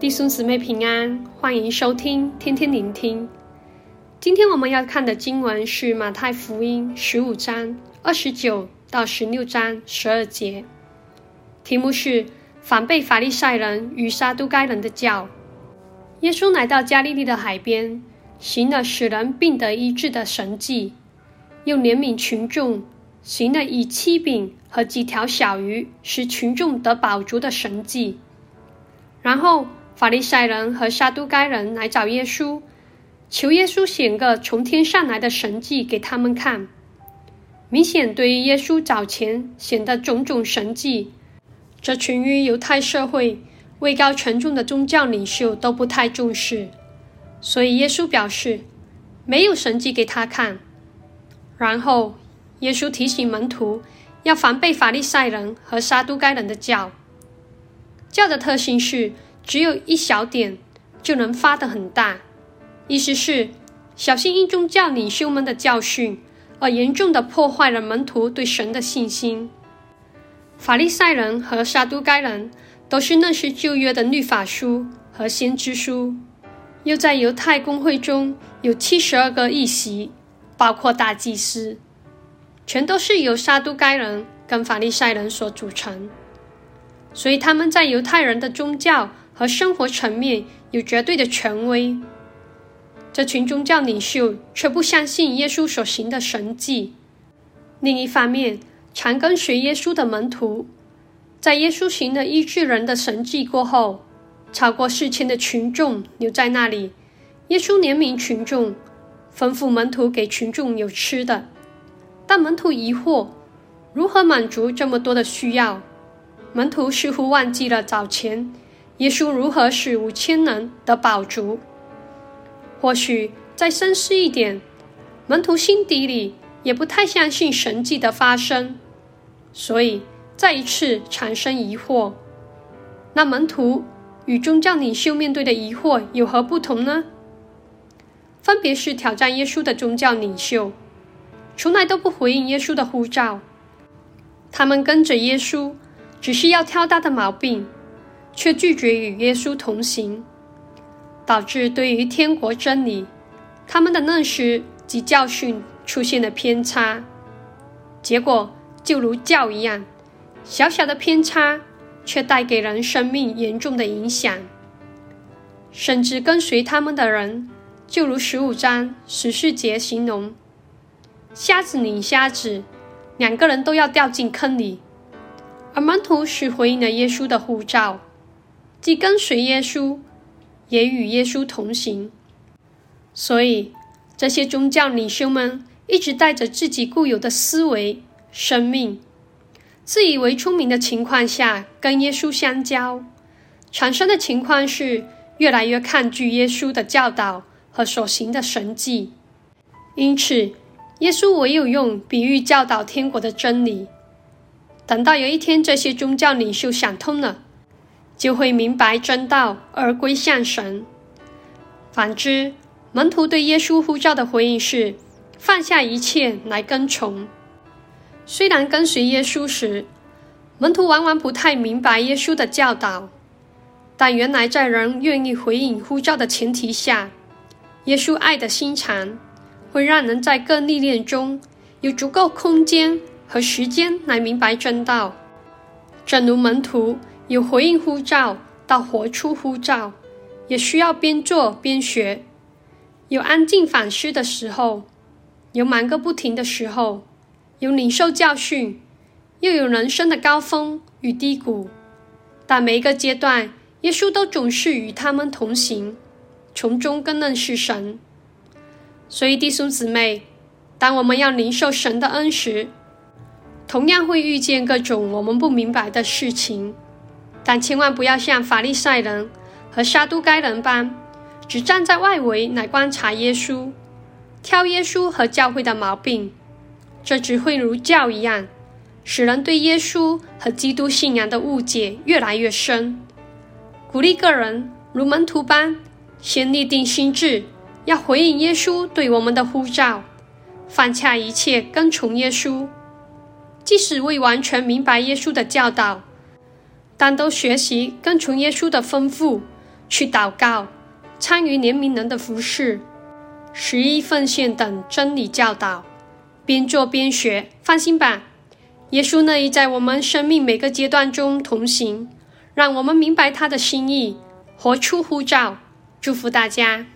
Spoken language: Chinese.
弟兄姊妹平安，欢迎收听天天聆听。今天我们要看的经文是马太福音十五章二十九到十六章十二节，题目是反被法利赛人与撒都该人的教。耶稣来到加利利的海边，行了使人病得医治的神迹，又怜悯群众，行了以七饼和几条小鱼使群众得饱足的神迹，然后。法利赛人和撒都该人来找耶稣，求耶稣显个从天上来的神迹给他们看。明显对于耶稣早前显的种种神迹，这群于犹太社会位高权重的宗教领袖都不太重视，所以耶稣表示没有神迹给他看。然后耶稣提醒门徒要防备法利赛人和撒都该人的教。教的特性是。只有一小点就能发得很大，意思是小心因宗教领袖们的教训而严重地破坏了门徒对神的信心。法利赛人和撒都该人都是认识旧约的律法书和先知书，又在犹太公会中有七十二个议席，包括大祭司，全都是由撒都该人跟法利赛人所组成，所以他们在犹太人的宗教。和生活层面有绝对的权威，这群宗教领袖却不相信耶稣所行的神迹。另一方面，常跟随耶稣的门徒，在耶稣行了医治人的神迹过后，超过四千的群众留在那里。耶稣怜悯群众，吩咐门徒给群众有吃的，但门徒疑惑如何满足这么多的需要。门徒似乎忘记了早前。耶稣如何使五千人得饱足？或许再深思一点，门徒心底里也不太相信神迹的发生，所以再一次产生疑惑。那门徒与宗教领袖面对的疑惑有何不同呢？分别是挑战耶稣的宗教领袖，从来都不回应耶稣的呼召，他们跟着耶稣，只是要挑他的毛病。却拒绝与耶稣同行，导致对于天国真理，他们的认识及教训出现了偏差。结果就如教一样，小小的偏差却带给人生命严重的影响。甚至跟随他们的人，就如十五章十四节形容：瞎子领瞎子，两个人都要掉进坑里。而门徒是回应了耶稣的呼召。既跟随耶稣，也与耶稣同行，所以这些宗教领袖们一直带着自己固有的思维、生命，自以为聪明的情况下跟耶稣相交，产生的情况是越来越抗拒耶稣的教导和所行的神迹。因此，耶稣唯有用比喻教导天国的真理。等到有一天，这些宗教领袖想通了。就会明白真道而归向神。反之，门徒对耶稣呼召的回应是放下一切来跟从。虽然跟随耶稣时，门徒往往不太明白耶稣的教导，但原来在人愿意回应呼召的前提下，耶稣爱的心肠会让人在各历练中有足够空间和时间来明白真道。正如门徒。有回应呼召到活出呼召，也需要边做边学；有安静反思的时候，有忙个不停的时候，有领受教训，又有人生的高峰与低谷。但每一个阶段，耶稣都总是与他们同行，从中更认识神。所以弟兄姊妹，当我们要领受神的恩时，同样会遇见各种我们不明白的事情。但千万不要像法利赛人和撒都该人般，只站在外围来观察耶稣，挑耶稣和教会的毛病，这只会如教一样，使人对耶稣和基督信仰的误解越来越深。鼓励个人如门徒般，先立定心志，要回应耶稣对我们的呼召，放下一切跟从耶稣，即使未完全明白耶稣的教导。但都学习跟从耶稣的吩咐，去祷告、参与怜悯人的服事、十一奉献等真理教导，边做边学。放心吧，耶稣乐意在我们生命每个阶段中同行，让我们明白他的心意，活出呼召。祝福大家。